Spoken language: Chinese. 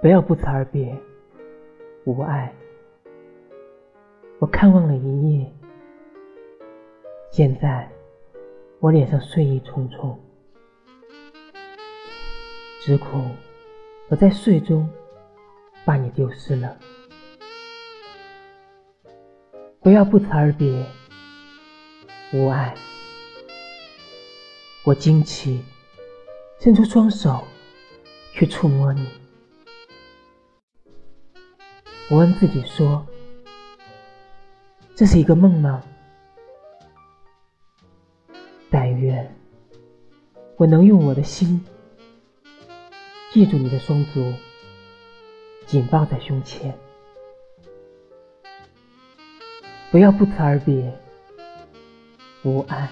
不要不辞而别，无爱。我看望了一夜，现在我脸上睡意重重，只恐我在睡中把你丢失了。不要不辞而别，无爱。我惊奇，伸出双手去触摸你。我问自己说：“这是一个梦吗？”但愿我能用我的心记住你的双足，紧抱在胸前。不要不辞而别，无爱。